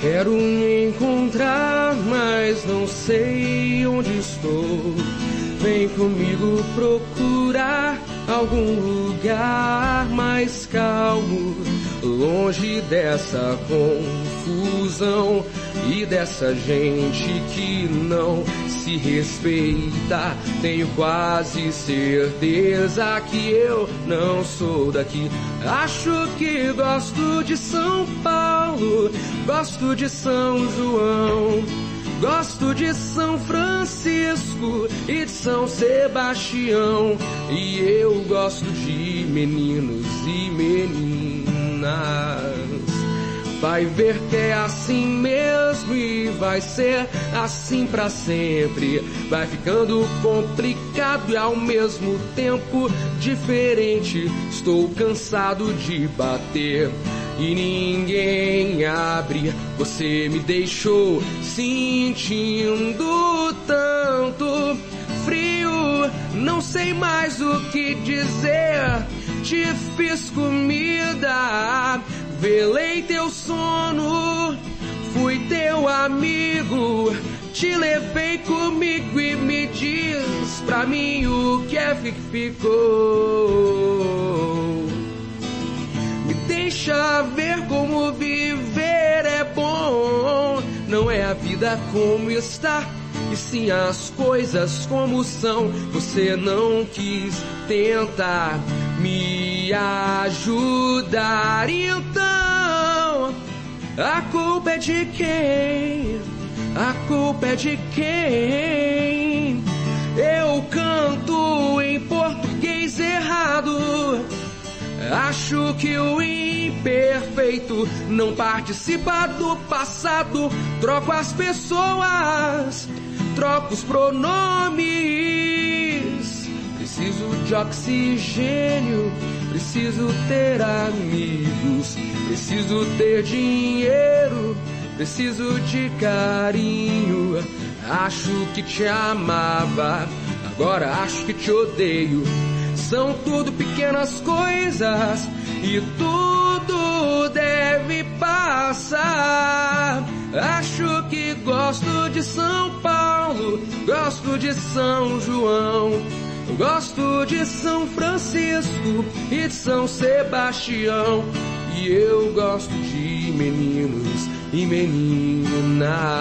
Quero me encontrar, mas não sei onde estou. Vem comigo procurar algum lugar mais calmo, longe dessa confusão e dessa gente que não se respeita. Tenho quase certeza que eu não sou daqui. Acho que gosto de São Paulo, gosto de São João. Gosto de São Francisco e de São Sebastião. E eu gosto de meninos e meninas. Vai ver que é assim mesmo e vai ser assim para sempre. Vai ficando complicado e ao mesmo tempo diferente. Estou cansado de bater e ninguém abre. Você me deixou sentindo tanto frio, não sei mais o que dizer. Te fiz comida, velei teu sono, fui teu amigo. Te levei comigo e me diz pra mim o que é que ficou. A vida como está, e sim as coisas como são. Você não quis tentar me ajudar, então a culpa é de quem? A culpa é de quem? Acho que o imperfeito não participa do passado. Troco as pessoas, troco os pronomes. Preciso de oxigênio, preciso ter amigos, preciso ter dinheiro, preciso de carinho. Acho que te amava, agora acho que te odeio. São tudo pequenas coisas e tudo deve passar. Acho que gosto de São Paulo, gosto de São João, gosto de São Francisco e de São Sebastião. E eu gosto de meninos e meninas.